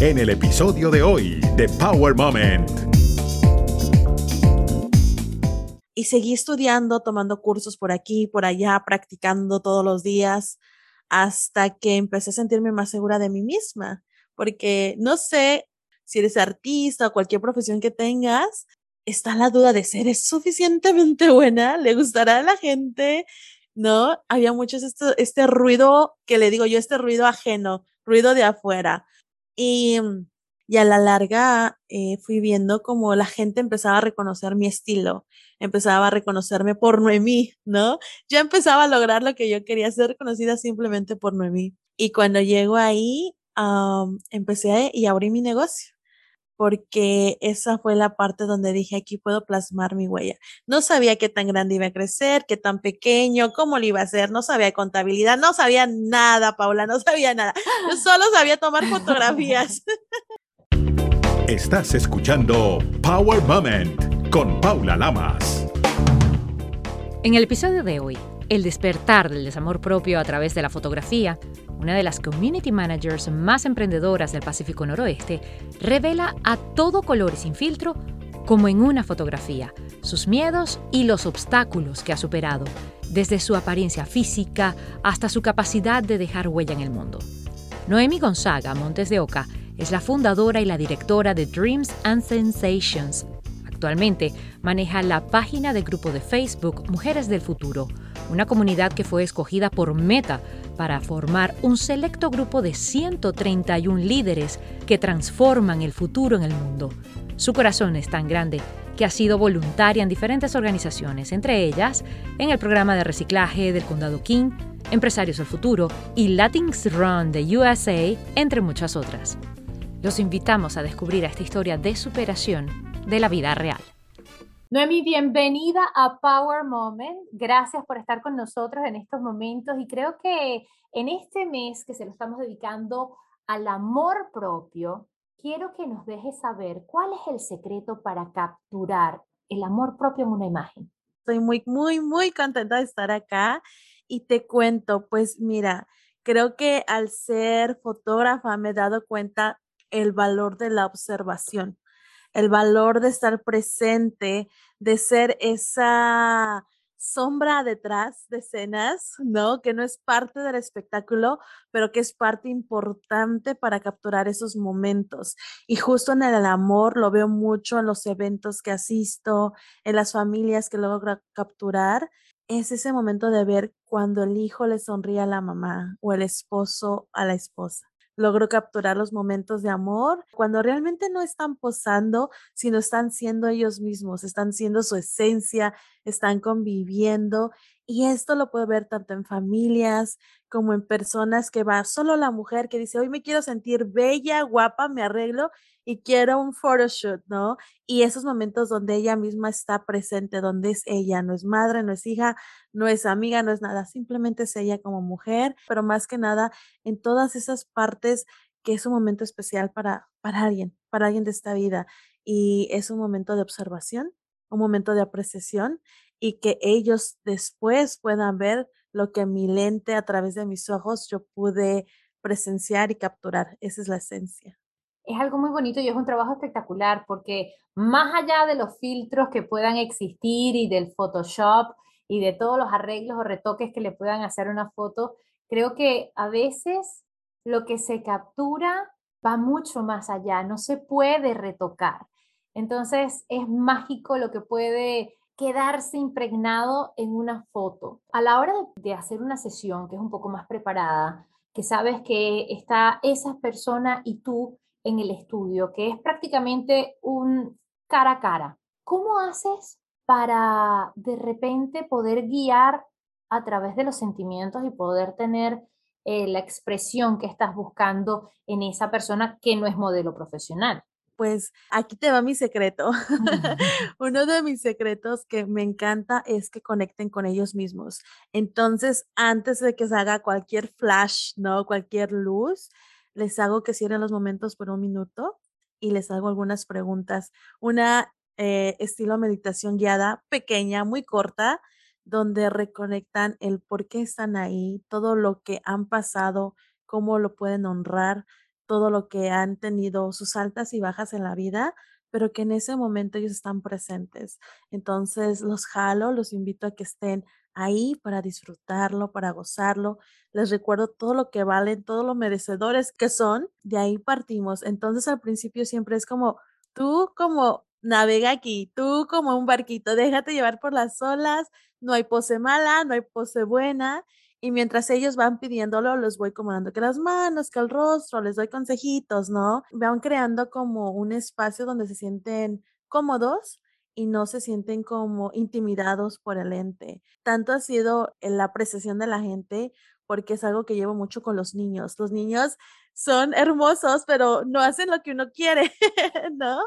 en el episodio de hoy de Power Moment. Y seguí estudiando, tomando cursos por aquí, por allá, practicando todos los días, hasta que empecé a sentirme más segura de mí misma, porque no sé si eres artista o cualquier profesión que tengas, está la duda de ser suficientemente buena, le gustará a la gente, ¿no? Había mucho este, este ruido que le digo yo, este ruido ajeno, ruido de afuera. Y, y a la larga eh, fui viendo como la gente empezaba a reconocer mi estilo, empezaba a reconocerme por Noemí, ¿no? Ya empezaba a lograr lo que yo quería, ser reconocida simplemente por Noemí. Y cuando llego ahí, empecé y abrí mi negocio porque esa fue la parte donde dije, aquí puedo plasmar mi huella. No sabía qué tan grande iba a crecer, qué tan pequeño, cómo lo iba a hacer, no sabía contabilidad, no sabía nada, Paula, no sabía nada. Yo solo sabía tomar fotografías. Estás escuchando Power Moment con Paula Lamas. En el episodio de hoy, el despertar del desamor propio a través de la fotografía, una de las community managers más emprendedoras del Pacífico Noroeste, revela a todo color y sin filtro, como en una fotografía, sus miedos y los obstáculos que ha superado, desde su apariencia física hasta su capacidad de dejar huella en el mundo. Noemi Gonzaga Montes de Oca es la fundadora y la directora de Dreams and Sensations. Actualmente maneja la página del grupo de Facebook Mujeres del Futuro, una comunidad que fue escogida por Meta para formar un selecto grupo de 131 líderes que transforman el futuro en el mundo. Su corazón es tan grande que ha sido voluntaria en diferentes organizaciones, entre ellas en el programa de reciclaje del Condado King, Empresarios del Futuro y Latins Run de USA, entre muchas otras. Los invitamos a descubrir esta historia de superación de la vida real. Noemi, bienvenida a Power Moment. Gracias por estar con nosotros en estos momentos y creo que en este mes que se lo estamos dedicando al amor propio, quiero que nos dejes saber cuál es el secreto para capturar el amor propio en una imagen. Estoy muy, muy, muy contenta de estar acá y te cuento, pues mira, creo que al ser fotógrafa me he dado cuenta el valor de la observación el valor de estar presente, de ser esa sombra detrás de escenas, ¿no? Que no es parte del espectáculo, pero que es parte importante para capturar esos momentos. Y justo en el amor lo veo mucho en los eventos que asisto, en las familias que logro capturar. Es ese momento de ver cuando el hijo le sonríe a la mamá o el esposo a la esposa logro capturar los momentos de amor cuando realmente no están posando, sino están siendo ellos mismos, están siendo su esencia, están conviviendo. Y esto lo puedo ver tanto en familias como en personas que va solo la mujer que dice, hoy me quiero sentir bella, guapa, me arreglo y quiero un photoshoot, ¿no? Y esos momentos donde ella misma está presente, donde es ella, no es madre, no es hija, no es amiga, no es nada, simplemente es ella como mujer, pero más que nada en todas esas partes que es un momento especial para, para alguien, para alguien de esta vida. Y es un momento de observación, un momento de apreciación y que ellos después puedan ver lo que mi lente a través de mis ojos yo pude presenciar y capturar. Esa es la esencia es algo muy bonito y es un trabajo espectacular porque más allá de los filtros que puedan existir y del Photoshop y de todos los arreglos o retoques que le puedan hacer una foto, creo que a veces lo que se captura va mucho más allá, no se puede retocar. Entonces es mágico lo que puede quedarse impregnado en una foto. A la hora de, hacer una sesión que es un poco más preparada, que sabes que está esa persona y tú en el estudio, que es prácticamente un cara a cara. ¿Cómo haces para de repente poder guiar a través de los sentimientos y poder tener eh, la expresión que estás buscando en esa persona que no es modelo profesional? Pues aquí te va mi secreto. Uno de mis secretos que me encanta es que conecten con ellos mismos. Entonces, antes de que se haga cualquier flash, ¿no? Cualquier luz, les hago que cierren los momentos por un minuto y les hago algunas preguntas. Una eh, estilo meditación guiada, pequeña, muy corta, donde reconectan el por qué están ahí, todo lo que han pasado, cómo lo pueden honrar, todo lo que han tenido, sus altas y bajas en la vida, pero que en ese momento ellos están presentes. Entonces los jalo, los invito a que estén ahí para disfrutarlo, para gozarlo. Les recuerdo todo lo que valen, todos los merecedores que son, de ahí partimos. Entonces al principio siempre es como, tú como navega aquí, tú como un barquito, déjate llevar por las olas, no hay pose mala, no hay pose buena. Y mientras ellos van pidiéndolo, los voy acomodando que las manos, que el rostro, les doy consejitos, ¿no? Van creando como un espacio donde se sienten cómodos y no se sienten como intimidados por el ente. Tanto ha sido la apreciación de la gente porque es algo que llevo mucho con los niños. Los niños son hermosos, pero no hacen lo que uno quiere, ¿no?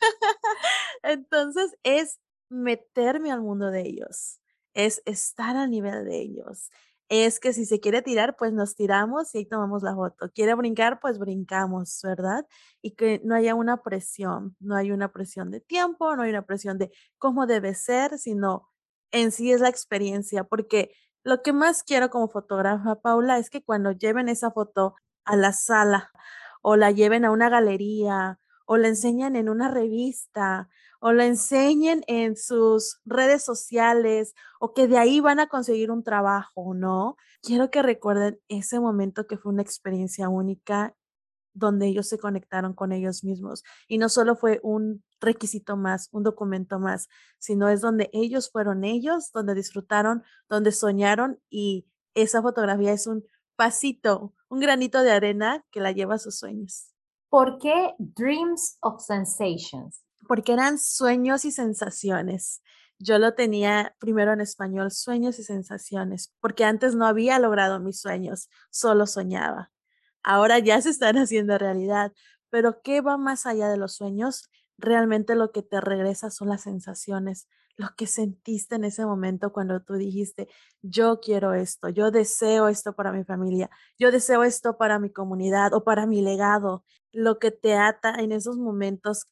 Entonces es meterme al mundo de ellos, es estar a nivel de ellos, es que si se quiere tirar, pues nos tiramos y ahí tomamos la foto. Quiere brincar, pues brincamos, ¿verdad? Y que no haya una presión, no hay una presión de tiempo, no hay una presión de cómo debe ser, sino en sí es la experiencia, porque lo que más quiero como fotógrafa, Paula, es que cuando lleven esa foto a la sala o la lleven a una galería o la enseñan en una revista o la enseñen en sus redes sociales o que de ahí van a conseguir un trabajo, ¿no? Quiero que recuerden ese momento que fue una experiencia única donde ellos se conectaron con ellos mismos. Y no solo fue un requisito más, un documento más, sino es donde ellos fueron ellos, donde disfrutaron, donde soñaron y esa fotografía es un pasito, un granito de arena que la lleva a sus sueños. ¿Por qué Dreams of Sensations? Porque eran sueños y sensaciones. Yo lo tenía primero en español, sueños y sensaciones, porque antes no había logrado mis sueños, solo soñaba. Ahora ya se están haciendo realidad, pero ¿qué va más allá de los sueños? Realmente lo que te regresa son las sensaciones, lo que sentiste en ese momento cuando tú dijiste, yo quiero esto, yo deseo esto para mi familia, yo deseo esto para mi comunidad o para mi legado, lo que te ata en esos momentos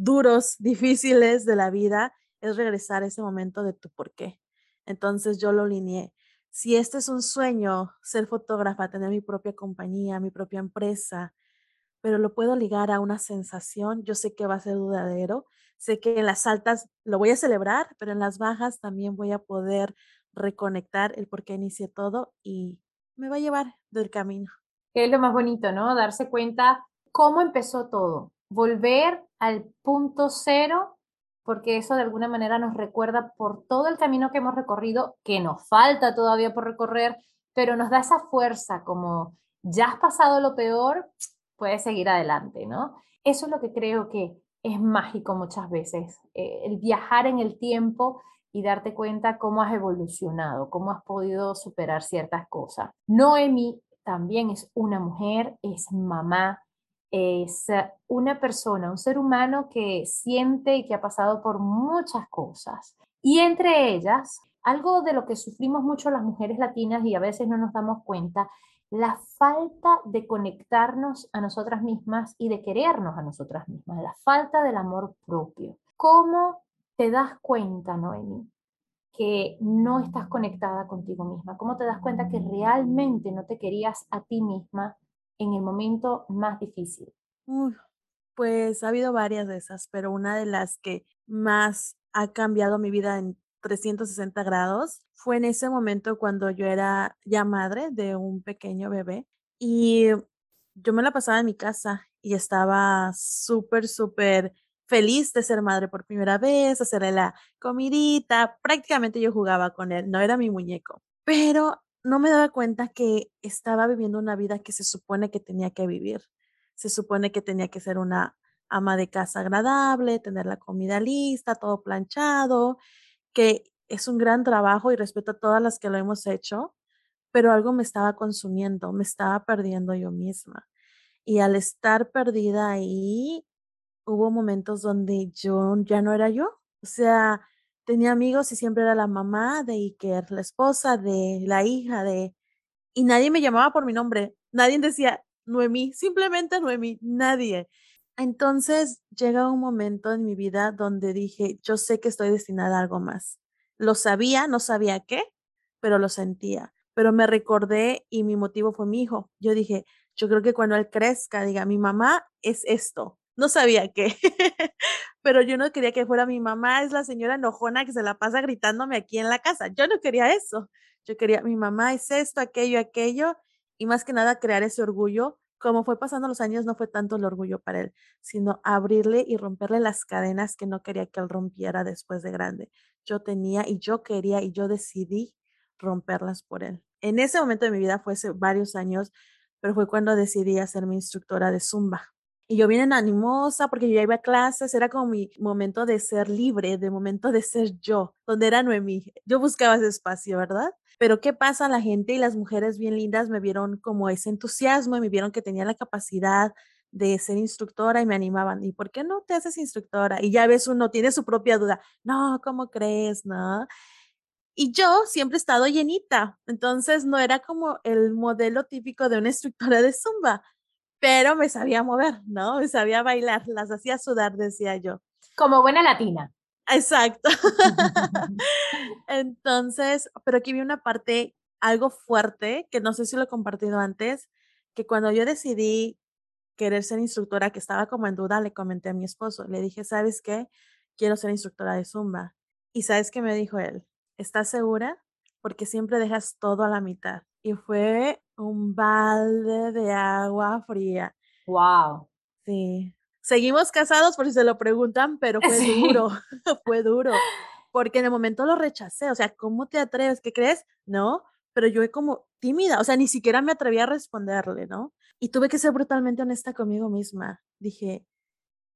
duros, difíciles de la vida, es regresar a ese momento de tu por qué. Entonces yo lo lineé. Si este es un sueño, ser fotógrafa, tener mi propia compañía, mi propia empresa, pero lo puedo ligar a una sensación, yo sé que va a ser duradero, sé que en las altas lo voy a celebrar, pero en las bajas también voy a poder reconectar el por qué inicié todo y me va a llevar del camino. Es lo más bonito, ¿no? Darse cuenta cómo empezó todo, volver al punto cero, porque eso de alguna manera nos recuerda por todo el camino que hemos recorrido, que nos falta todavía por recorrer, pero nos da esa fuerza como ya has pasado lo peor, puedes seguir adelante, ¿no? Eso es lo que creo que es mágico muchas veces, eh, el viajar en el tiempo y darte cuenta cómo has evolucionado, cómo has podido superar ciertas cosas. Noemi también es una mujer, es mamá, es una persona, un ser humano que siente y que ha pasado por muchas cosas. Y entre ellas, algo de lo que sufrimos mucho las mujeres latinas y a veces no nos damos cuenta, la falta de conectarnos a nosotras mismas y de querernos a nosotras mismas, la falta del amor propio. ¿Cómo te das cuenta, Noemi, que no estás conectada contigo misma? ¿Cómo te das cuenta que realmente no te querías a ti misma en el momento más difícil? pues ha habido varias de esas, pero una de las que más ha cambiado mi vida en 360 grados fue en ese momento cuando yo era ya madre de un pequeño bebé y yo me la pasaba en mi casa y estaba súper, súper feliz de ser madre por primera vez, hacerle la comidita, prácticamente yo jugaba con él, no era mi muñeco, pero no me daba cuenta que estaba viviendo una vida que se supone que tenía que vivir. Se supone que tenía que ser una ama de casa agradable, tener la comida lista, todo planchado, que es un gran trabajo y respeto a todas las que lo hemos hecho, pero algo me estaba consumiendo, me estaba perdiendo yo misma. Y al estar perdida ahí, hubo momentos donde yo ya no era yo. O sea, tenía amigos y siempre era la mamá de Iker, la esposa de la hija de... Y nadie me llamaba por mi nombre, nadie decía Noemí, simplemente Noemí, nadie. Entonces llega un momento en mi vida donde dije, yo sé que estoy destinada a algo más. Lo sabía, no sabía qué, pero lo sentía. Pero me recordé y mi motivo fue mi hijo. Yo dije, yo creo que cuando él crezca, diga, mi mamá es esto. No sabía qué, pero yo no quería que fuera mi mamá, es la señora enojona que se la pasa gritándome aquí en la casa. Yo no quería eso. Yo quería, mi mamá es esto, aquello, aquello, y más que nada crear ese orgullo. Como fue pasando los años, no fue tanto el orgullo para él, sino abrirle y romperle las cadenas que no quería que él rompiera después de grande. Yo tenía y yo quería y yo decidí romperlas por él. En ese momento de mi vida fue hace varios años, pero fue cuando decidí hacer mi instructora de Zumba. Y yo bien animosa porque yo ya iba a clases, era como mi momento de ser libre, de momento de ser yo, donde era Noemí. Yo buscaba ese espacio, ¿verdad? Pero ¿qué pasa? La gente y las mujeres bien lindas me vieron como ese entusiasmo y me vieron que tenía la capacidad de ser instructora y me animaban. ¿Y por qué no te haces instructora? Y ya ves, uno tiene su propia duda. No, ¿cómo crees? No. Y yo siempre he estado llenita, entonces no era como el modelo típico de una instructora de zumba, pero me sabía mover, ¿no? Me sabía bailar, las hacía sudar, decía yo. Como buena latina. Exacto. entonces, pero aquí vi una parte algo fuerte, que no sé si lo he compartido antes, que cuando yo decidí querer ser instructora, que estaba como en duda, le comenté a mi esposo, le dije, ¿sabes qué? Quiero ser instructora de zumba. Y ¿sabes qué me dijo él? ¿estás segura? Porque siempre dejas todo a la mitad. Y fue un balde de agua fría. Wow. Sí. Seguimos casados por si se lo preguntan, pero fue duro, fue duro. Porque en el momento lo rechacé, o sea, ¿cómo te atreves? ¿Qué crees? No, pero yo como tímida, o sea, ni siquiera me atreví a responderle, ¿no? Y tuve que ser brutalmente honesta conmigo misma. Dije,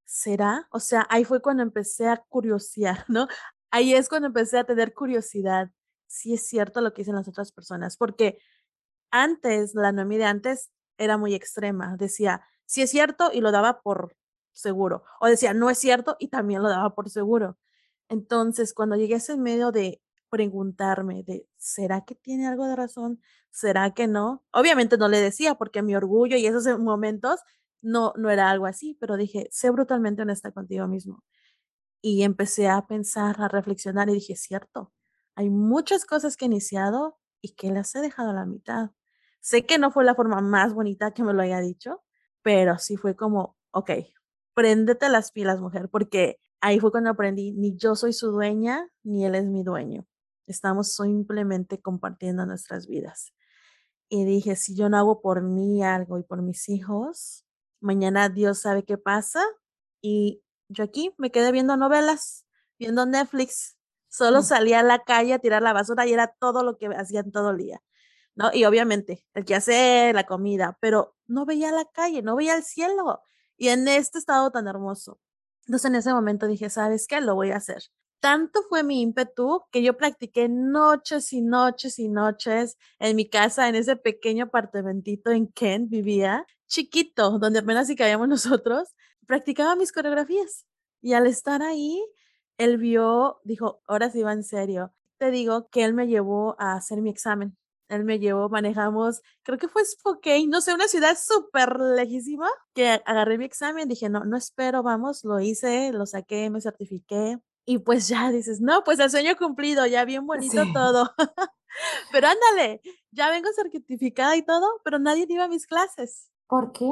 ¿será? O sea, ahí fue cuando empecé a curiosear, ¿no? ahí es cuando empecé a tener curiosidad si es cierto lo que dicen las otras personas, porque antes, la Noemí de antes era muy extrema, decía, si es cierto y lo daba por seguro, o decía, no es cierto y también lo daba por seguro. Entonces, cuando llegué a ese medio de preguntarme de, ¿será que tiene algo de razón? ¿Será que no? Obviamente no le decía porque mi orgullo y esos momentos no, no era algo así, pero dije, sé brutalmente honesta contigo mismo. Y empecé a pensar, a reflexionar y dije, cierto, hay muchas cosas que he iniciado y que las he dejado a la mitad. Sé que no fue la forma más bonita que me lo haya dicho, pero sí fue como, ok, préndete las pilas, mujer, porque ahí fue cuando aprendí, ni yo soy su dueña, ni él es mi dueño. Estamos simplemente compartiendo nuestras vidas. Y dije, si yo no hago por mí algo y por mis hijos, mañana Dios sabe qué pasa y yo aquí me quedé viendo novelas, viendo Netflix. Solo mm. salía a la calle a tirar la basura y era todo lo que hacían todo el día. ¿No? Y obviamente, el que hace la comida, pero no veía la calle, no veía el cielo. Y en este estado tan hermoso. Entonces en ese momento dije, ¿sabes qué? Lo voy a hacer. Tanto fue mi ímpetu que yo practiqué noches y noches y noches en mi casa, en ese pequeño apartamentito en Kent vivía, chiquito, donde apenas si cabíamos nosotros, practicaba mis coreografías. Y al estar ahí, él vio, dijo, ahora sí va en serio. Te digo que él me llevó a hacer mi examen. Él me llevó, manejamos, creo que fue Spokane, no sé, una ciudad súper lejísima, que agarré mi examen, dije, no, no espero, vamos, lo hice, lo saqué, me certifiqué. Y pues ya dices, no, pues el sueño cumplido, ya bien bonito todo. pero ándale, ya vengo certificada y todo, pero nadie iba a mis clases. ¿Por qué?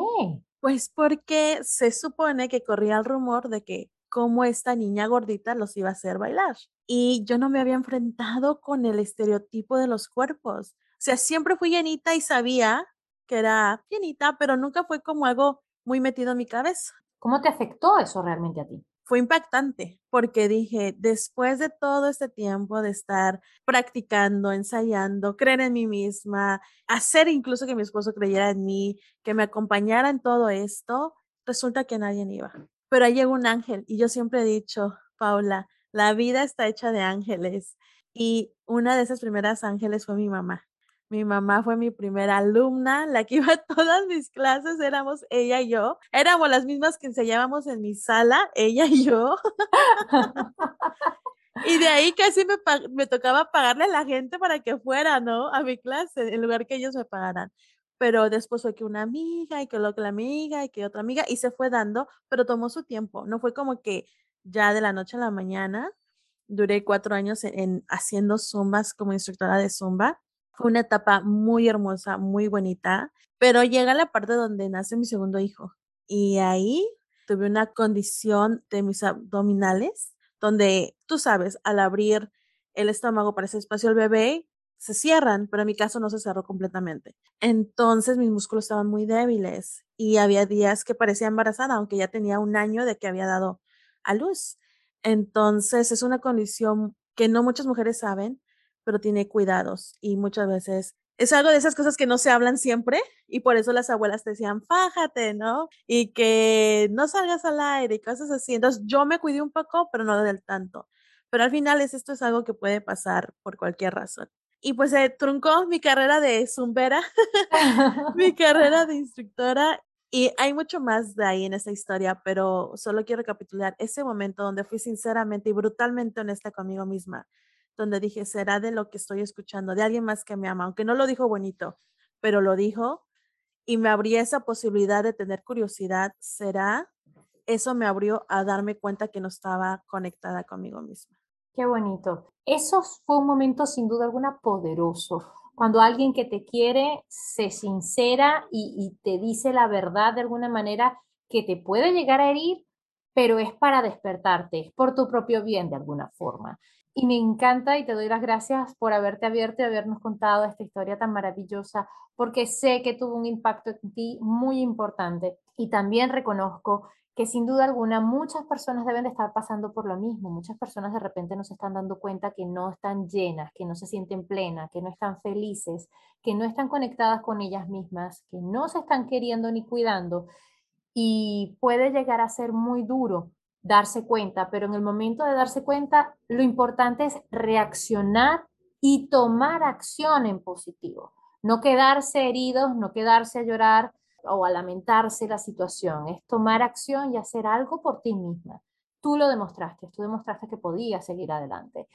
Pues porque se supone que corría el rumor de que como esta niña gordita los iba a hacer bailar. Y yo no me había enfrentado con el estereotipo de los cuerpos. O sea, siempre fui llenita y sabía que era llenita, pero nunca fue como algo muy metido en mi cabeza. ¿Cómo te afectó eso realmente a ti? fue impactante porque dije, después de todo este tiempo de estar practicando, ensayando, creer en mí misma, hacer incluso que mi esposo creyera en mí, que me acompañara en todo esto, resulta que nadie iba. Pero ahí llegó un ángel y yo siempre he dicho, Paula, la vida está hecha de ángeles y una de esas primeras ángeles fue mi mamá. Mi mamá fue mi primera alumna, la que iba a todas mis clases, éramos ella y yo. Éramos las mismas que enseñábamos en mi sala, ella y yo. y de ahí casi me, me tocaba pagarle a la gente para que fuera, ¿no? A mi clase, en lugar que ellos me pagaran. Pero después fue que una amiga y que la amiga y que otra amiga y se fue dando, pero tomó su tiempo. No fue como que ya de la noche a la mañana. Duré cuatro años en haciendo zumbas como instructora de zumba Fue una etapa muy hermosa, muy bonita, pero llega la parte donde nace mi segundo hijo y ahí tuve una condición de mis abdominales donde tú sabes, al abrir el estómago para ese espacio al bebé, se cierran, pero en mi caso no se cerró completamente. Entonces mis músculos estaban muy débiles y había días que parecía embarazada, aunque ya tenía un año de que había dado a luz. Entonces es una condición que no muchas mujeres saben, pero tiene cuidados y muchas veces es algo de esas cosas que no se hablan siempre y por eso las abuelas te decían, fájate, ¿no? Y que no salgas al aire y cosas así. Entonces yo me cuidé un poco, pero no del tanto. Pero al final es, esto es algo que puede pasar por cualquier razón. Y pues se truncó mi carrera de zumbera, mi carrera de instructora y hay mucho más de ahí en esa historia, pero solo quiero recapitular ese momento donde fui sinceramente y brutalmente honesta conmigo misma donde dije, será de lo que estoy escuchando, de alguien más que me ama, aunque no lo dijo bonito, pero lo dijo y me abrió esa posibilidad de tener curiosidad, será, eso me abrió a darme cuenta que no estaba conectada conmigo misma. Qué bonito. Eso fue un momento sin duda alguna poderoso. Cuando alguien que te quiere se sincera y, y te dice la verdad de alguna manera que te puede llegar a herir, pero es para despertarte, es por tu propio bien de alguna forma. Y me encanta y te doy las gracias por haberte abierto y habernos contado esta historia tan maravillosa, porque sé que tuvo un impacto en ti muy importante. Y también reconozco que sin duda alguna muchas personas deben de estar pasando por lo mismo. Muchas personas de repente no se están dando cuenta que no están llenas, que no se sienten plenas, que no están felices, que no están conectadas con ellas mismas, que no se están queriendo ni cuidando. Y puede llegar a ser muy duro darse cuenta, pero en el momento de darse cuenta, lo importante es reaccionar y tomar acción en positivo. No quedarse heridos, no quedarse a llorar o a lamentarse la situación, es tomar acción y hacer algo por ti misma. Tú lo demostraste, tú demostraste que podías seguir adelante.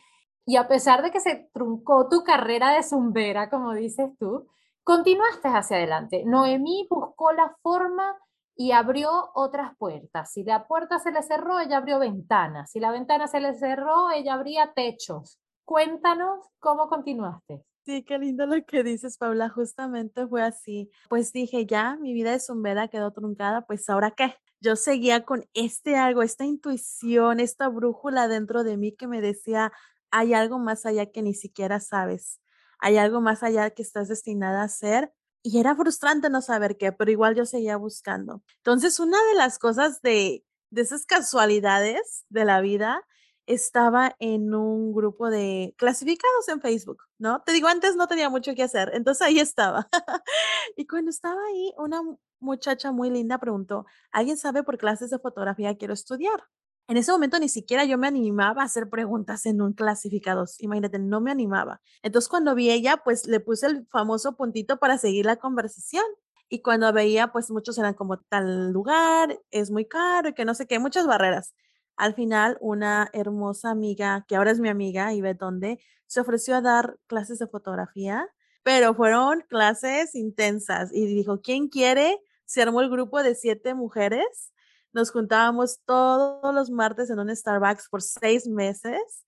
Y a pesar de que se truncó tu carrera de zumbera, como dices tú, continuaste hacia adelante. Noemí buscó la forma y abrió otras puertas. Si la puerta se le cerró, ella abrió ventanas. Si la ventana se le cerró, ella abría techos. Cuéntanos cómo continuaste. Sí, qué lindo lo que dices, Paula. Justamente fue así. Pues dije, ya, mi vida de zumbera quedó truncada, pues ahora qué. Yo seguía con este algo, esta intuición, esta brújula dentro de mí que me decía, hay algo más allá que ni siquiera sabes. Hay algo más allá que estás destinada a hacer y era frustrante no saber qué, pero igual yo seguía buscando. Entonces, una de las cosas de, de esas casualidades de la vida estaba en un grupo de clasificados en Facebook, ¿no? Te digo, antes no tenía mucho que hacer, entonces ahí estaba. y cuando estaba ahí, una muchacha muy linda preguntó, ¿alguien sabe por clases de fotografía quiero estudiar? En ese momento ni siquiera yo me animaba a hacer preguntas en un clasificados. Imagínate, no me animaba. Entonces cuando vi ella, pues le puse el famoso puntito para seguir la conversación. Y cuando veía, pues muchos eran como tal lugar, es muy caro y que no sé qué, muchas barreras. Al final, una hermosa amiga, que ahora es mi amiga y ve dónde, se ofreció a dar clases de fotografía, pero fueron clases intensas y dijo, ¿quién quiere? Se armó el grupo de siete mujeres nos juntábamos todos los martes en un Starbucks por seis meses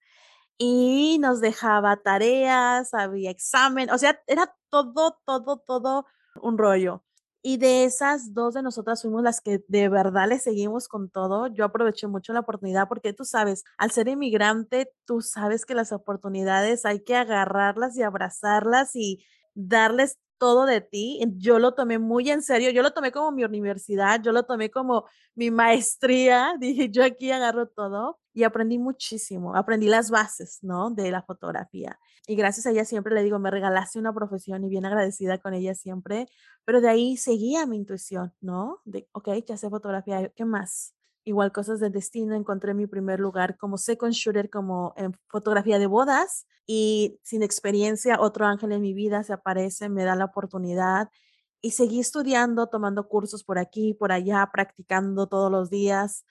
y nos dejaba tareas, había examen, o sea, era todo, todo, todo un rollo. Y de esas dos de nosotras fuimos las que de verdad le seguimos con todo. Yo aproveché mucho la oportunidad porque tú sabes, al ser inmigrante, tú sabes que las oportunidades hay que agarrarlas y abrazarlas y darles todo de ti. Yo lo tomé muy en serio, yo lo tomé como mi universidad, yo lo tomé como mi maestría, dije, yo aquí agarro todo y aprendí muchísimo, aprendí las bases, ¿no? De la fotografía. Y gracias a ella siempre le digo, me regalaste una profesión y bien agradecida con ella siempre, pero de ahí seguía mi intuición, ¿no? De, ok, ya sé fotografía, ¿qué más? Igual cosas del destino, encontré mi primer lugar como second shooter, como en fotografía de bodas y sin experiencia, otro ángel en mi vida se aparece, me da la oportunidad y seguí estudiando, tomando cursos por aquí, por allá, practicando todos los días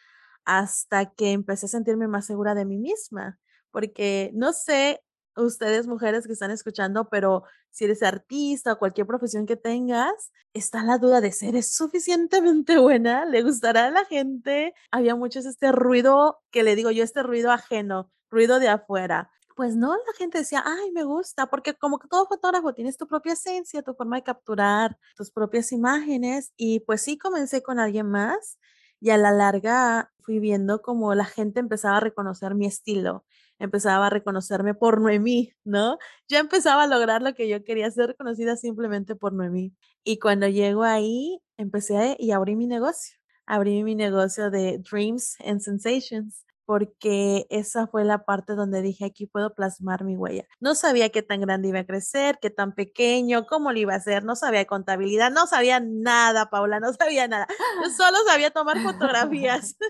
hasta que empecé a sentirme más segura de mí misma, porque no sé ustedes mujeres que están escuchando, pero si eres artista o cualquier profesión que tengas, está la duda de ser suficientemente buena, le gustará a la gente. Había mucho este ruido que le digo yo, este ruido ajeno, ruido de afuera. pues no, la gente decía, ay, me gusta, porque como que todo fotógrafo tienes tu propia esencia, tu forma de capturar tus propias imágenes. Y pues sí, comencé con alguien más y a la larga fui viendo como la gente empezaba a reconocer mi estilo, empezaba a reconocerme por Noemí, ¿no? Yo empezaba a lograr lo que yo quería, ser reconocida simplemente por Noemí. Y cuando llego ahí, empecé y abrí mi negocio. Abrí mi negocio de Dreams and Sensations porque esa fue la parte donde dije, aquí puedo plasmar mi huella. No sabía qué tan grande iba a crecer, qué tan pequeño, cómo lo iba a hacer, no sabía contabilidad, no sabía nada, Paula, no sabía nada. Yo solo sabía tomar fotografías.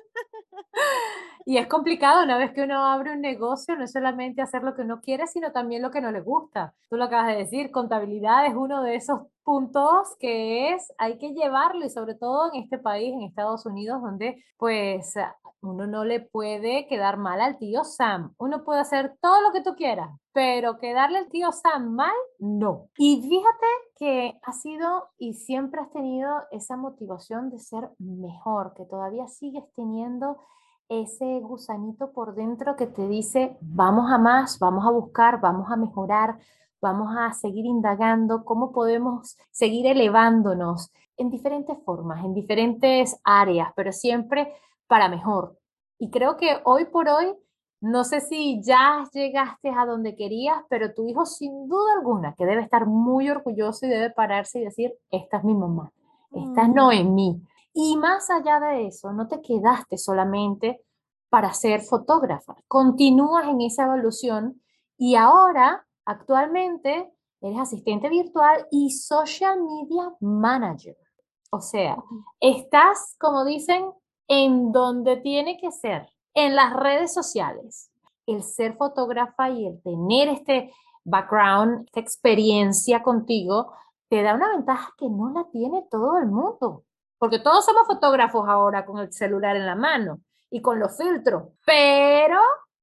Y es complicado una vez que uno abre un negocio, no es solamente hacer lo que uno quiere, sino también lo que no le gusta. Tú lo acabas de decir, contabilidad es uno de esos puntos que es, hay que llevarlo y sobre todo en este país, en Estados Unidos, donde pues uno no le puede quedar mal al tío Sam. Uno puede hacer todo lo que tú quieras, pero quedarle al tío Sam mal, no. Y fíjate que has sido y siempre has tenido esa motivación de ser mejor, que todavía sigues teniendo ese gusanito por dentro que te dice, vamos a más, vamos a buscar, vamos a mejorar, vamos a seguir indagando cómo podemos seguir elevándonos en diferentes formas, en diferentes áreas, pero siempre para mejor. Y creo que hoy por hoy, no sé si ya llegaste a donde querías, pero tu hijo sin duda alguna que debe estar muy orgulloso y debe pararse y decir, esta es mi mamá, esta es mm. Noemí. Y más allá de eso, no te quedaste solamente para ser fotógrafa, continúas en esa evolución y ahora, actualmente, eres asistente virtual y social media manager. O sea, estás, como dicen, en donde tiene que ser, en las redes sociales. El ser fotógrafa y el tener este background, esta experiencia contigo, te da una ventaja que no la tiene todo el mundo. Porque todos somos fotógrafos ahora con el celular en la mano y con los filtros, pero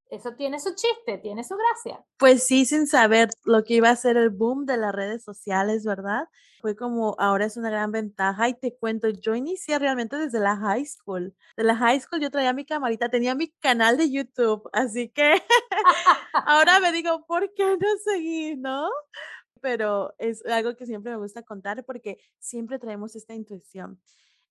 eso tiene su chiste, tiene su gracia. Pues sí, sin saber lo que iba a ser el boom de las redes sociales, ¿verdad? Fue como ahora es una gran ventaja y te cuento, yo inicié realmente desde la high school. De la high school yo traía mi camarita, tenía mi canal de YouTube, así que ahora me digo, ¿por qué no seguir, no? Pero es algo que siempre me gusta contar porque siempre traemos esta intuición.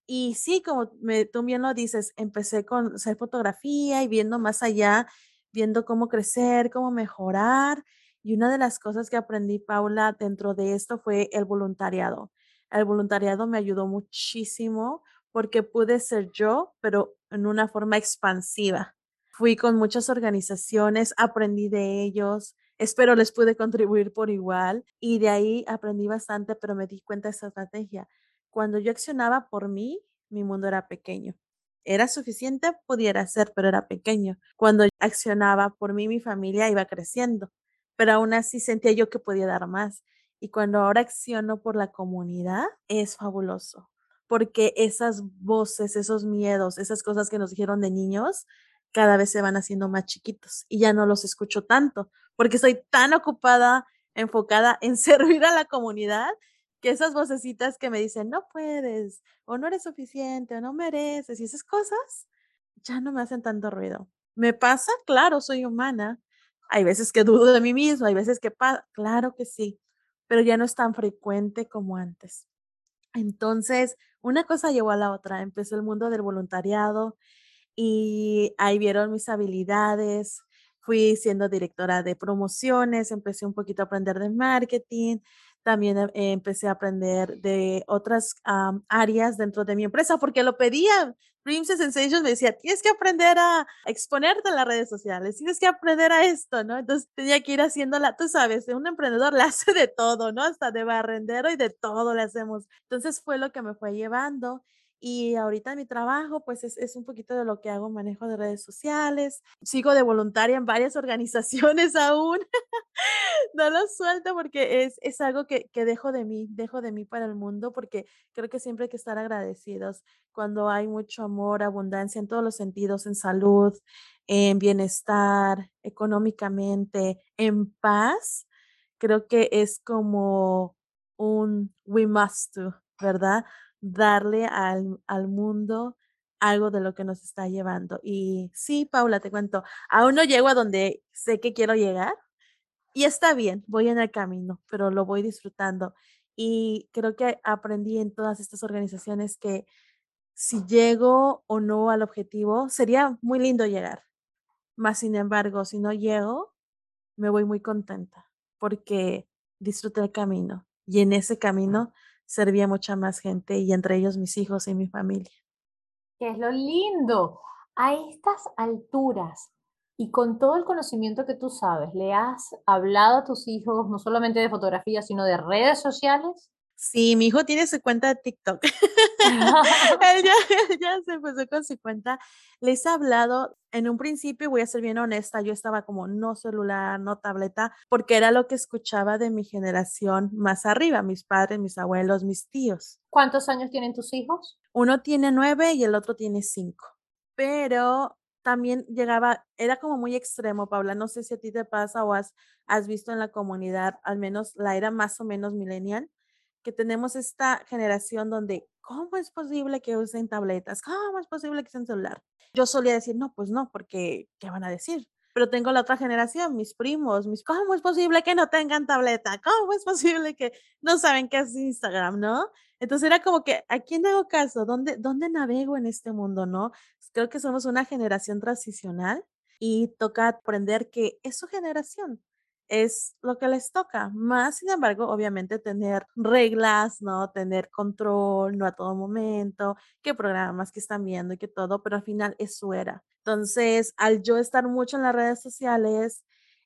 Y sí, como me, tú bien lo dices, empecé con hacer fotografía y viendo más allá, viendo cómo crecer, cómo mejorar. Y una de las cosas que aprendí, Paula, dentro de esto fue el voluntariado. El voluntariado me ayudó muchísimo porque pude ser yo, pero en una forma expansiva. Fui con muchas organizaciones, aprendí de ellos, espero les pude contribuir por igual y de ahí aprendí bastante, pero me di cuenta de esa estrategia cuando yo accionaba por mí, mi mundo era pequeño. Era suficiente, pudiera ser, pero era pequeño. Cuando accionaba por mí, mi familia iba creciendo, pero aún así sentía yo que podía dar más. Y cuando ahora acciono por la comunidad, es fabuloso, porque esas voces, esos miedos, esas cosas que nos dijeron de niños, cada vez se van haciendo más chiquitos y ya no los escucho tanto, porque estoy tan ocupada, enfocada en servir a la comunidad que esas vocecitas que me dicen, no puedes, o no eres suficiente, o no mereces, y esas cosas, ya no me hacen tanto ruido. ¿Me pasa? Claro, soy humana. Hay veces que dudo de mí mismo, hay veces que pasa, claro que sí, pero ya no es tan frecuente como antes. Entonces, una cosa llevó a la otra. Empezó el mundo del voluntariado y ahí vieron mis habilidades. Fui siendo directora de promociones, empecé un poquito a aprender de marketing, también eh, empecé a aprender de otras áreas dentro de mi empresa porque lo pedían. Dreams and Sensations me decía, tienes que aprender a exponerte en las redes sociales, tienes que aprender a esto, ¿no? Entonces tenía que ir haciéndola, tú sabes, un emprendedor le hace de todo, ¿no? Hasta de barrendero y de todo le hacemos. Entonces fue lo que me fue llevando y ahorita mi trabajo, pues es, es, un poquito de lo que hago, manejo de redes sociales. Sigo de voluntaria en varias organizaciones aún. no lo suelto porque es, es algo que, que, dejo de mí, dejo de mí para el mundo porque creo que siempre hay que estar agradecidos cuando hay mucho amor, abundancia en todos los sentidos, en salud, en bienestar, económicamente, en paz. Creo que es como un we must do, ¿verdad? Darle al, al mundo algo de lo que nos está llevando. Y sí, Paula, te cuento, aún no llego a donde sé que quiero llegar y está bien, voy en el camino, pero lo voy disfrutando. Y creo que aprendí en todas estas organizaciones que si llego o no al objetivo, sería muy lindo llegar. Más sin embargo, si no llego, me voy muy contenta porque disfruté el camino y en ese camino servía mucha más gente y entre ellos mis hijos y mi familia. ¿Qué es lo lindo? A estas alturas y con todo el conocimiento que tú sabes, ¿le has hablado a tus hijos no solamente de fotografía, sino de redes sociales? Sí, mi hijo tiene su cuenta de TikTok. él, ya, se empezó con su cuenta. Les he hablado, en un principio, voy a ser bien honesta, yo estaba como no celular, no tableta, porque era lo que escuchaba de mi generación más arriba, mis padres, mis abuelos, mis tíos. ¿Cuántos años tienen tus hijos? Uno tiene nueve y el otro tiene cinco. Pero también llegaba, era como muy extremo, Paula. No sé si a ti te pasa o has, has visto en la comunidad, al menos la era más o menos millennial, que tenemos esta generación donde, ¿cómo es posible que usen tabletas? ¿Cómo es posible que usen celular? Yo solía decir, no, pues no, porque, ¿qué van a decir? Pero tengo la otra generación, mis primos, mis, ¿cómo es posible que no tengan tableta? ¿Cómo es posible que no saben qué es Instagram, no? Entonces era como que, ¿a quién hago caso? ¿Dónde, ¿Dónde navego en este mundo, no? Creo que somos una generación transicional y toca aprender que es su generación, es lo que les toca. Más, sin embargo, obviamente tener reglas, ¿no? Tener control, no a todo momento, qué programas que están viendo y que todo, pero al final es su era. Entonces, al yo estar mucho en las redes sociales,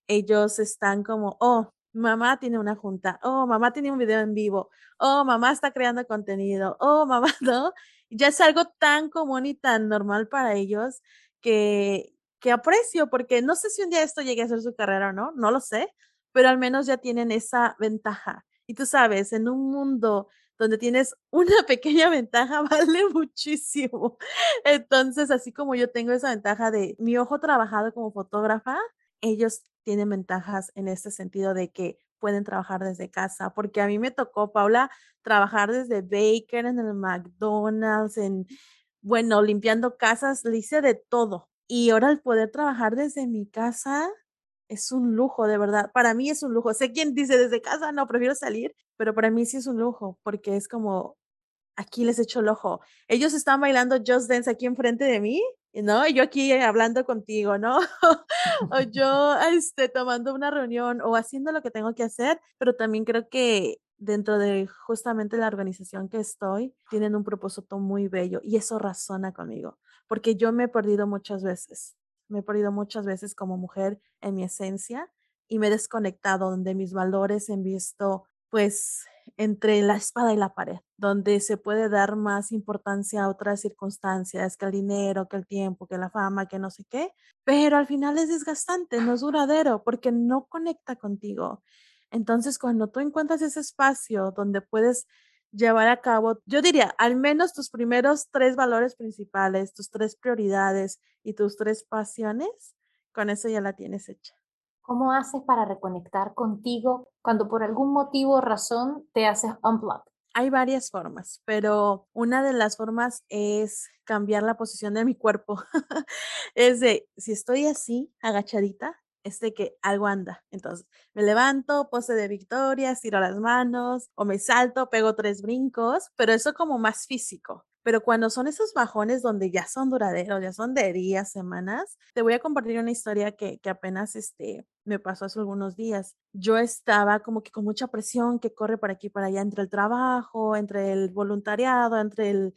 ellos están como, oh, mamá tiene una junta, oh, mamá tiene un video en vivo, oh, mamá está creando contenido, oh, mamá, ¿no? Ya es algo tan común y tan normal para ellos que, que aprecio, porque no sé si un día esto llegue a ser su carrera o no, no lo sé, pero al menos ya tienen esa ventaja. Y tú sabes, en un mundo donde tienes una pequeña ventaja, vale muchísimo. Entonces, así como yo tengo esa ventaja de mi ojo trabajado como fotógrafa, ellos tienen ventajas en este sentido de que pueden trabajar desde casa, porque a mí me tocó, Paula, trabajar desde Baker, en el McDonald's, en, bueno, limpiando casas, le hice de todo. Y ahora el poder trabajar desde mi casa es un lujo, de verdad. Para mí es un lujo. Sé quién dice desde casa, no, prefiero salir, pero para mí sí es un lujo, porque es como, aquí les echo el ojo. Ellos están bailando Just Dance aquí enfrente de mí ¿no? Y yo aquí hablando contigo, ¿no? o yo este, tomando una reunión o haciendo lo que tengo que hacer, pero también creo que dentro de justamente la organización que estoy, tienen un propósito muy bello y eso razona conmigo, porque yo me he perdido muchas veces, me he perdido muchas veces como mujer en mi esencia y me he desconectado donde mis valores he visto pues entre la espada y la pared, donde se puede dar más importancia a otras circunstancias, que el dinero, que el tiempo, que la fama, que no sé qué, pero al final es desgastante, no es duradero porque no conecta contigo. Entonces, cuando tú encuentras ese espacio donde puedes llevar a cabo, yo diría, al menos tus primeros tres valores principales, tus tres prioridades y tus tres pasiones, con eso ya la tienes hecha. ¿Cómo haces para reconectar contigo cuando por algún motivo o razón te haces unplug? Hay varias formas, pero una de las formas es cambiar la posición de mi cuerpo. es de, si estoy así, agachadita, es que algo anda. Entonces, me levanto, pose de victoria, estiro las manos o me salto, pego tres brincos, pero eso como más físico. Pero cuando son esos bajones donde ya son duraderos, ya son de días, semanas, te voy a compartir una historia que, que apenas este, me pasó hace algunos días. Yo estaba como que con mucha presión que corre por aquí para allá entre el trabajo, entre el voluntariado, entre el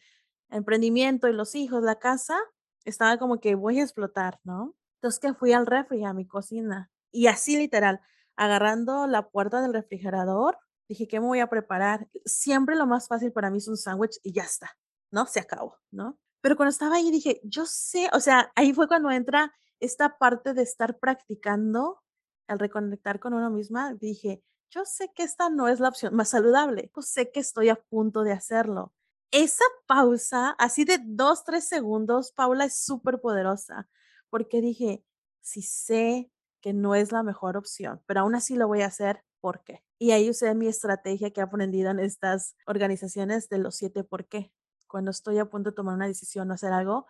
emprendimiento y los hijos, la casa. Estaba como que voy a explotar, ¿no? Entonces que fui al refri, a mi cocina. Y así literal, agarrando la puerta del refrigerador, dije, ¿qué me voy a preparar? Siempre lo más fácil para mí es un sándwich y ya está. ¿no? Se acabó, ¿no? Pero cuando estaba ahí dije, yo sé, o sea, ahí fue cuando entra esta parte de estar practicando al reconectar con uno misma, dije, yo sé que esta no es la opción más saludable, yo sé que estoy a punto de hacerlo. Esa pausa, así de dos, tres segundos, Paula es súper poderosa, porque dije, si sé que no es la mejor opción, pero aún así lo voy a hacer, ¿por qué? Y ahí usé mi estrategia que he aprendido en estas organizaciones de los siete por qué cuando estoy a punto de tomar una decisión o hacer algo,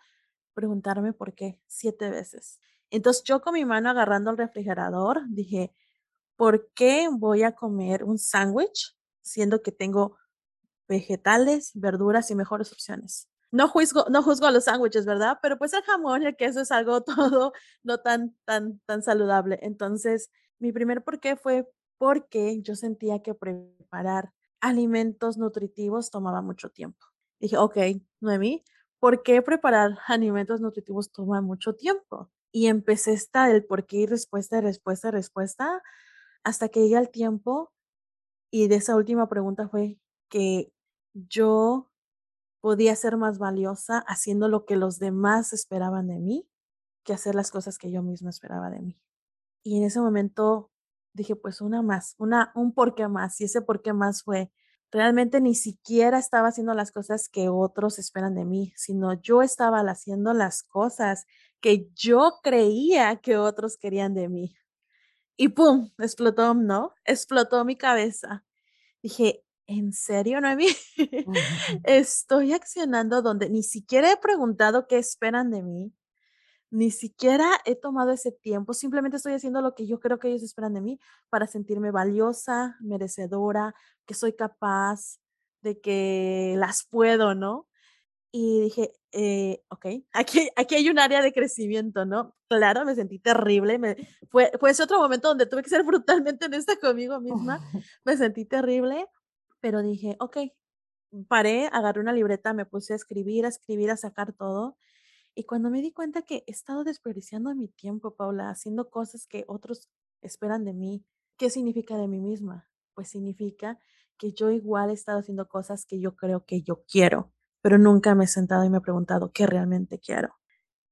preguntarme por qué siete veces. Entonces yo con mi mano agarrando el refrigerador dije, ¿por qué voy a comer un sándwich siendo que tengo vegetales, verduras y mejores opciones? No juzgo, no juzgo a los sándwiches, ¿verdad? Pero pues el jamón y el queso es algo todo no tan, tan, tan saludable. Entonces, mi primer por qué fue porque yo sentía que preparar alimentos nutritivos tomaba mucho tiempo. Dije, ok, Noemí, ¿por qué preparar alimentos nutritivos toma mucho tiempo? Y empecé esta el por qué y respuesta, respuesta, respuesta, hasta que llegué al tiempo y de esa última pregunta fue que yo podía ser más valiosa haciendo lo que los demás esperaban de mí que hacer las cosas que yo misma esperaba de mí. Y en ese momento dije, pues una más, una, un por qué más. Y ese por qué más fue, realmente ni siquiera estaba haciendo las cosas que otros esperan de mí, sino yo estaba haciendo las cosas que yo creía que otros querían de mí. Y pum, explotó, ¿no? Explotó mi cabeza. Dije, ¿en serio, Noemi? Estoy accionando donde ni siquiera he preguntado qué esperan de mí ni siquiera he tomado ese tiempo, simplemente estoy haciendo lo que yo creo que ellos esperan de mí para sentirme valiosa, merecedora, que soy capaz, de que las puedo, ¿no? Y dije, eh, ok, aquí, aquí hay un área de crecimiento, ¿no? Claro, me sentí terrible, me, fue, fue ese otro momento donde tuve que ser brutalmente honesta conmigo misma, me sentí terrible, pero dije, ok, paré, agarré una libreta, me puse a escribir, a escribir, a sacar todo y cuando me di cuenta que he estado desperdiciando mi tiempo, Paula, haciendo cosas que otros esperan de mí, ¿qué significa de mí misma? Pues significa que yo igual he estado haciendo cosas que yo creo que yo quiero, pero nunca me he sentado y me he preguntado qué realmente quiero.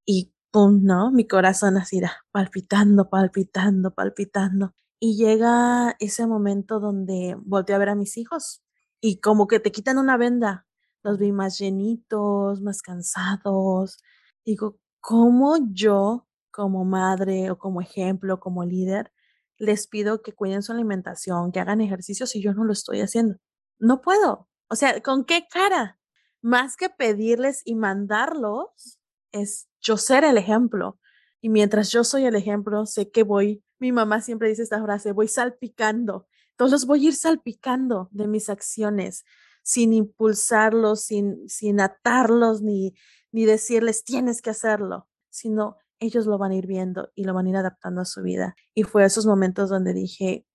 Y pum, ¿no? Mi corazón así, palpitando, palpitando, palpitando. Y llega ese momento donde volteo a ver a mis hijos y como que te quitan una venda. Los vi más llenitos, más cansados, digo, ¿cómo yo como madre o como ejemplo, como líder, les pido que cuiden su alimentación, que hagan ejercicio si yo no lo estoy haciendo? No puedo. O sea, ¿con qué cara? Más que pedirles y mandarlos, es yo ser el ejemplo. Y mientras yo soy el ejemplo, sé que voy, mi mamá siempre dice esta frase, voy salpicando. Entonces los voy a ir salpicando de mis acciones, sin impulsarlos, sin, sin atarlos, ni, ni decirles tienes que hacerlo, sino ellos lo van a ir viendo y lo van a ir adaptando a su vida. Y fue esos momentos donde dije,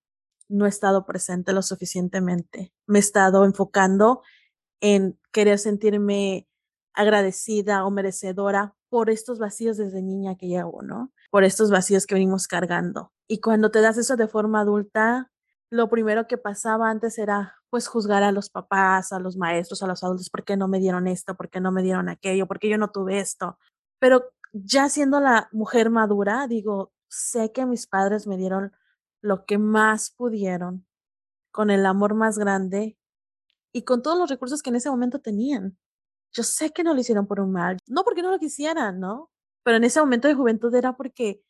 no he estado presente lo suficientemente, me he estado enfocando en querer sentirme agradecida o merecedora por estos vacíos desde niña que llevo, ¿no? Por estos vacíos que venimos cargando. Y cuando te das eso de forma adulta, lo primero que pasaba antes era pues juzgar a los papás, a los maestros, a los adultos, ¿por qué no me dieron esto? ¿Por qué no me dieron aquello? ¿Por qué yo no tuve esto? Pero ya siendo la mujer madura, digo, sé que mis padres me dieron lo que más pudieron, con el amor más grande y con todos los recursos que en ese momento tenían. Yo sé que no lo hicieron por un mal, no porque no lo quisieran, ¿no? Pero en ese momento de juventud era porque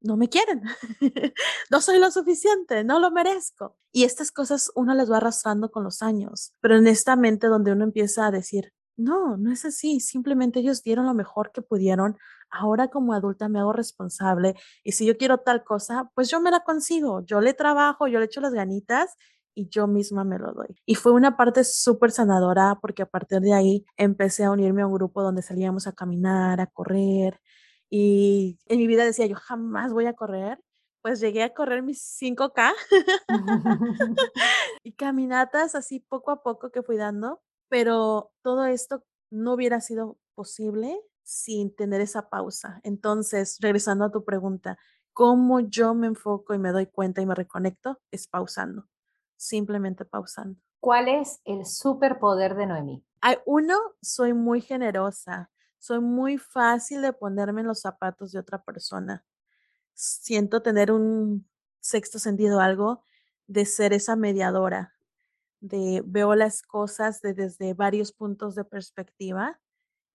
no me quieren, no soy lo suficiente, no lo merezco. Y estas cosas uno las va arrastrando con los años, pero en esta mente donde uno empieza a decir, no, no es así, simplemente ellos dieron lo mejor que pudieron, ahora como adulta me hago responsable y si yo quiero tal cosa, pues yo me la consigo, yo le trabajo, yo le echo las ganitas y yo misma me lo doy. Y fue una parte súper sanadora porque a partir de ahí empecé a unirme a un grupo donde salíamos a caminar, a correr, y en mi vida decía, yo jamás voy a correr. Pues llegué a correr mis 5K y caminatas así poco a poco que fui dando, pero todo esto no hubiera sido posible sin tener esa pausa. Entonces, regresando a tu pregunta, ¿cómo yo me enfoco y me doy cuenta y me reconecto? Es pausando, simplemente pausando. ¿Cuál es el superpoder de Noemí? Hay uno, soy muy generosa soy muy fácil de ponerme en los zapatos de otra persona. Siento tener un sexto sentido, algo de ser esa mediadora, de veo las cosas desde varios puntos de perspectiva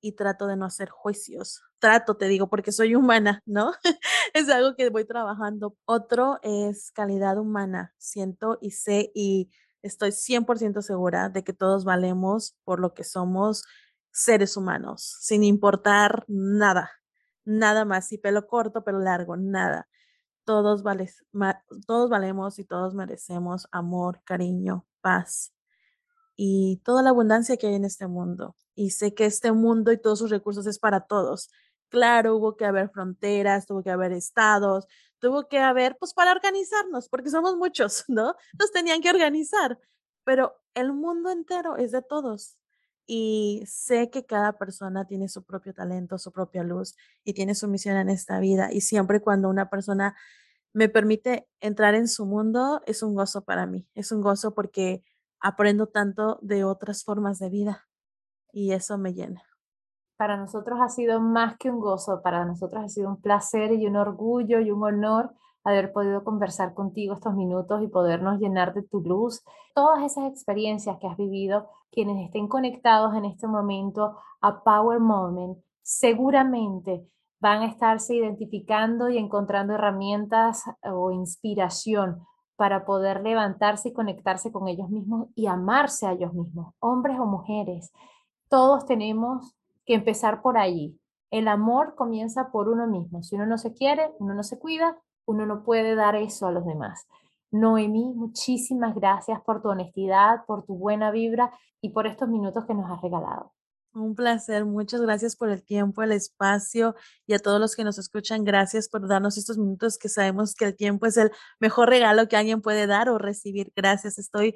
y trato de no hacer juicios. Trato, te digo, porque soy humana, ¿no? es algo que voy trabajando. Otro es calidad humana. Siento y sé y Estoy 100% segura de que todos valemos por lo que somos seres humanos, sin importar nada, nada más, si pelo corto, pelo largo, nada. Todos, todos valemos y todos merecemos amor, cariño, paz y toda la abundancia que hay en este mundo. Y sé que este mundo y todos sus recursos es para todos. Claro, hubo que haber fronteras, tuvo que haber estados, tuvo que haber, pues para organizarnos, porque somos muchos, ¿no? Nos tenían que organizar, pero el mundo entero es de todos. Y sé que cada persona tiene su propio talento, su propia luz y tiene su misión en esta vida. Y siempre cuando una persona me permite entrar en su mundo, es un gozo para mí. Es un gozo porque aprendo tanto de otras formas de vida y eso me llena. Para nosotros ha sido más que un gozo, para nosotros ha sido un placer y un orgullo y un honor haber podido conversar contigo estos minutos y podernos llenar de tu luz. Todas esas experiencias que has vivido, quienes estén conectados en este momento a Power Moment, seguramente van a estarse identificando y encontrando herramientas o inspiración para poder levantarse y conectarse con ellos mismos y amarse a ellos mismos, hombres o mujeres. Todos tenemos que empezar por allí. El amor comienza por uno mismo. Si uno no se quiere, uno no se cuida, uno no puede dar eso a los demás. Noemí, muchísimas gracias por tu honestidad, por tu buena vibra y por estos minutos que nos has regalado. Un placer, muchas gracias por el tiempo, el espacio y a todos los que nos escuchan, gracias por darnos estos minutos que sabemos que el tiempo es el mejor regalo que alguien puede dar o recibir. Gracias, estoy